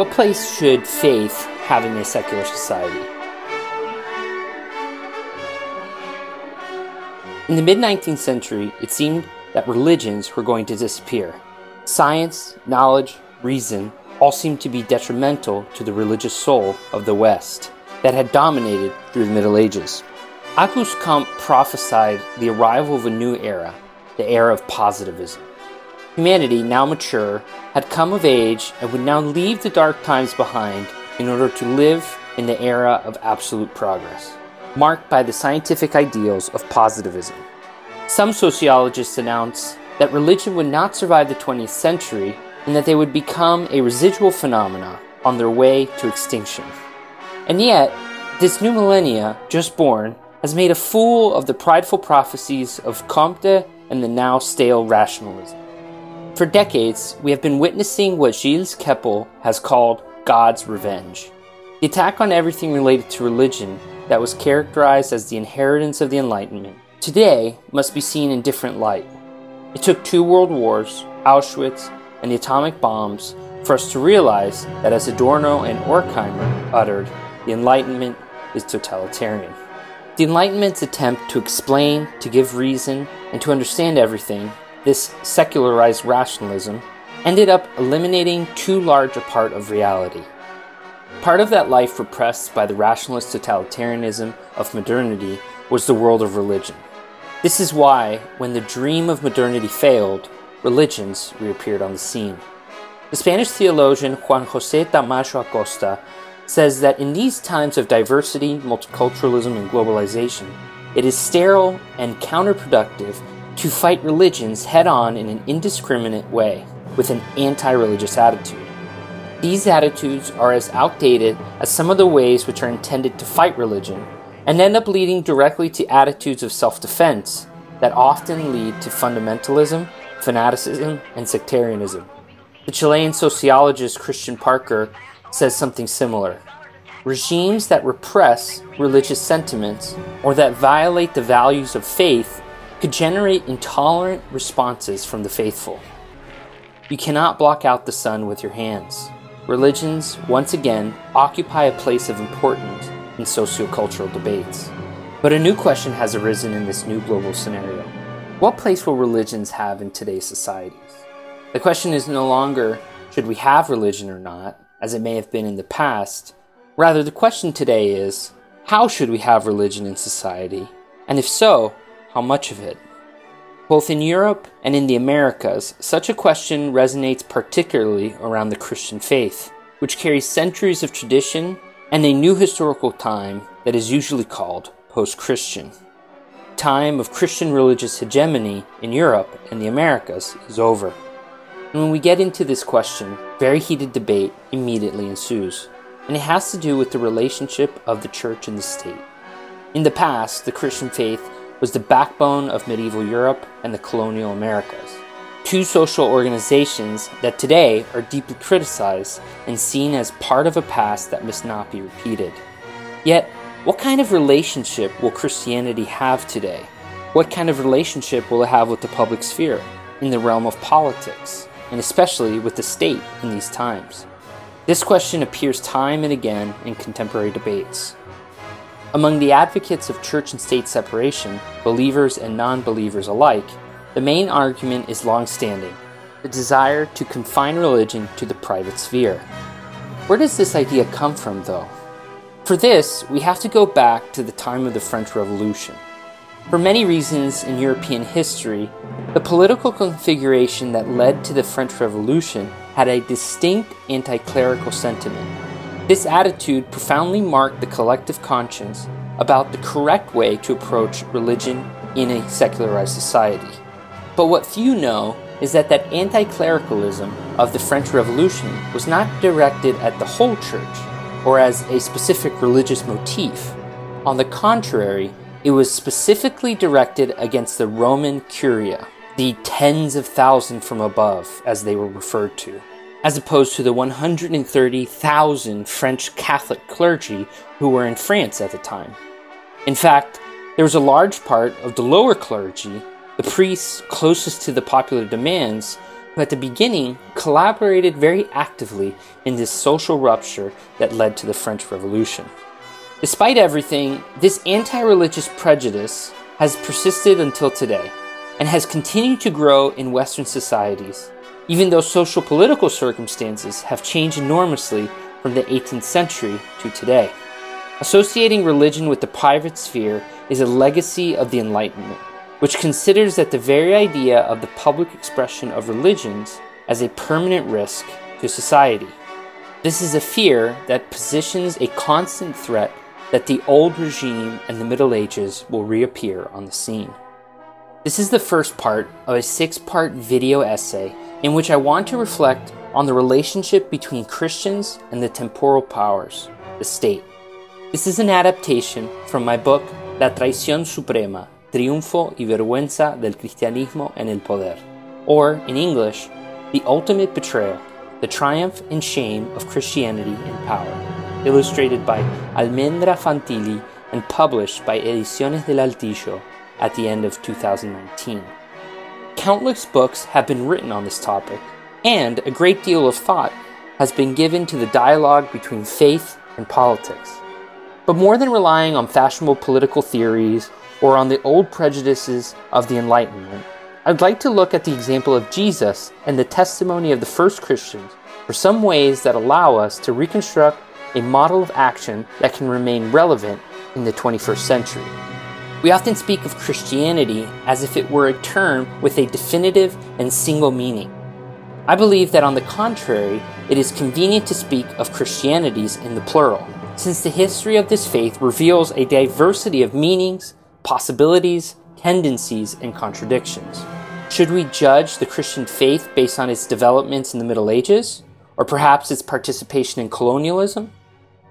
What place should faith have in a secular society? In the mid 19th century, it seemed that religions were going to disappear. Science, knowledge, reason all seemed to be detrimental to the religious soul of the West that had dominated through the Middle Ages. Auguste Comte prophesied the arrival of a new era, the era of positivism. Humanity, now mature, had come of age and would now leave the dark times behind in order to live in the era of absolute progress, marked by the scientific ideals of positivism. Some sociologists announce that religion would not survive the 20th century and that they would become a residual phenomena on their way to extinction. And yet, this new millennia, just born, has made a fool of the prideful prophecies of Comte and the now stale rationalism. For decades, we have been witnessing what Gilles Kepel has called God's revenge. The attack on everything related to religion that was characterized as the inheritance of the Enlightenment today must be seen in different light. It took two world wars, Auschwitz, and the atomic bombs for us to realize that, as Adorno and Horkheimer uttered, the Enlightenment is totalitarian. The Enlightenment's attempt to explain, to give reason, and to understand everything, this secularized rationalism, ended up eliminating too large a part of reality. Part of that life repressed by the rationalist totalitarianism of modernity was the world of religion. This is why, when the dream of modernity failed, religions reappeared on the scene. The Spanish theologian Juan José Tamayo Acosta says that in these times of diversity, multiculturalism, and globalization, it is sterile and counterproductive to fight religions head on in an indiscriminate way with an anti religious attitude. These attitudes are as outdated as some of the ways which are intended to fight religion and end up leading directly to attitudes of self defense that often lead to fundamentalism, fanaticism, and sectarianism. The Chilean sociologist Christian Parker says something similar. Regimes that repress religious sentiments or that violate the values of faith could generate intolerant responses from the faithful. You cannot block out the sun with your hands. Religions, once again, occupy a place of importance in sociocultural debates. But a new question has arisen in this new global scenario. What place will religions have in today's societies? The question is no longer should we have religion or not, as it may have been in the past. Rather, the question today is how should we have religion in society? And if so, how much of it? Both in Europe and in the Americas, such a question resonates particularly around the Christian faith, which carries centuries of tradition and a new historical time that is usually called post Christian. Time of Christian religious hegemony in Europe and the Americas is over. And when we get into this question, very heated debate immediately ensues, and it has to do with the relationship of the church and the state. In the past, the Christian faith was the backbone of medieval Europe and the colonial Americas. Two social organizations that today are deeply criticized and seen as part of a past that must not be repeated. Yet, what kind of relationship will Christianity have today? What kind of relationship will it have with the public sphere, in the realm of politics, and especially with the state in these times? This question appears time and again in contemporary debates. Among the advocates of church and state separation, believers and non believers alike, the main argument is long standing the desire to confine religion to the private sphere. Where does this idea come from, though? For this, we have to go back to the time of the French Revolution. For many reasons in European history, the political configuration that led to the French Revolution had a distinct anti clerical sentiment. This attitude profoundly marked the collective conscience about the correct way to approach religion in a secularized society. But what few know is that that anti clericalism of the French Revolution was not directed at the whole church or as a specific religious motif. On the contrary, it was specifically directed against the Roman Curia, the tens of thousands from above, as they were referred to, as opposed to the 130,000 French Catholic clergy who were in France at the time. In fact, there was a large part of the lower clergy, the priests closest to the popular demands, who at the beginning collaborated very actively in this social rupture that led to the French Revolution. Despite everything, this anti religious prejudice has persisted until today and has continued to grow in Western societies, even though social political circumstances have changed enormously from the 18th century to today. Associating religion with the private sphere is a legacy of the Enlightenment, which considers that the very idea of the public expression of religions as a permanent risk to society. This is a fear that positions a constant threat that the old regime and the Middle Ages will reappear on the scene. This is the first part of a six part video essay in which I want to reflect on the relationship between Christians and the temporal powers, the state. This is an adaptation from my book La Traición Suprema, Triunfo y Vergüenza del Cristianismo en el Poder, or in English, The Ultimate Betrayal, The Triumph and Shame of Christianity in Power, illustrated by Almendra Fantilli and published by Ediciones del Altillo at the end of 2019. Countless books have been written on this topic, and a great deal of thought has been given to the dialogue between faith and politics. But more than relying on fashionable political theories or on the old prejudices of the Enlightenment, I'd like to look at the example of Jesus and the testimony of the first Christians for some ways that allow us to reconstruct a model of action that can remain relevant in the 21st century. We often speak of Christianity as if it were a term with a definitive and single meaning. I believe that on the contrary, it is convenient to speak of Christianities in the plural, since the history of this faith reveals a diversity of meanings, possibilities, tendencies, and contradictions. Should we judge the Christian faith based on its developments in the Middle Ages, or perhaps its participation in colonialism?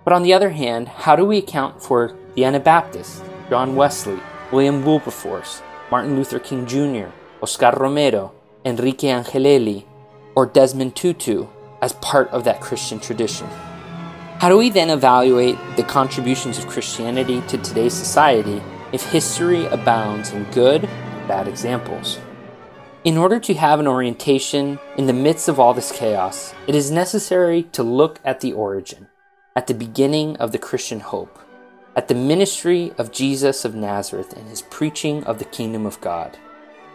But on the other hand, how do we account for the Anabaptists, John Wesley, William Wilberforce, Martin Luther King Jr., Oscar Romero, Enrique Angelelli, or Desmond Tutu as part of that Christian tradition. How do we then evaluate the contributions of Christianity to today's society if history abounds in good and bad examples? In order to have an orientation in the midst of all this chaos, it is necessary to look at the origin, at the beginning of the Christian hope at the ministry of Jesus of Nazareth and his preaching of the kingdom of God,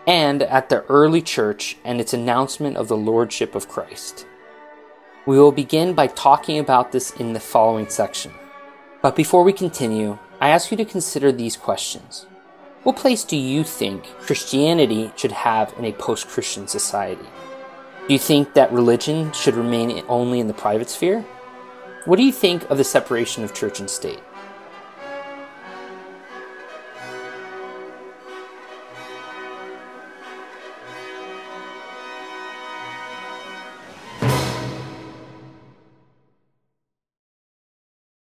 and at the early church and its announcement of the Lordship of Christ. We will begin by talking about this in the following section. But before we continue, I ask you to consider these questions. What place do you think Christianity should have in a post Christian society? Do you think that religion should remain only in the private sphere? What do you think of the separation of church and state?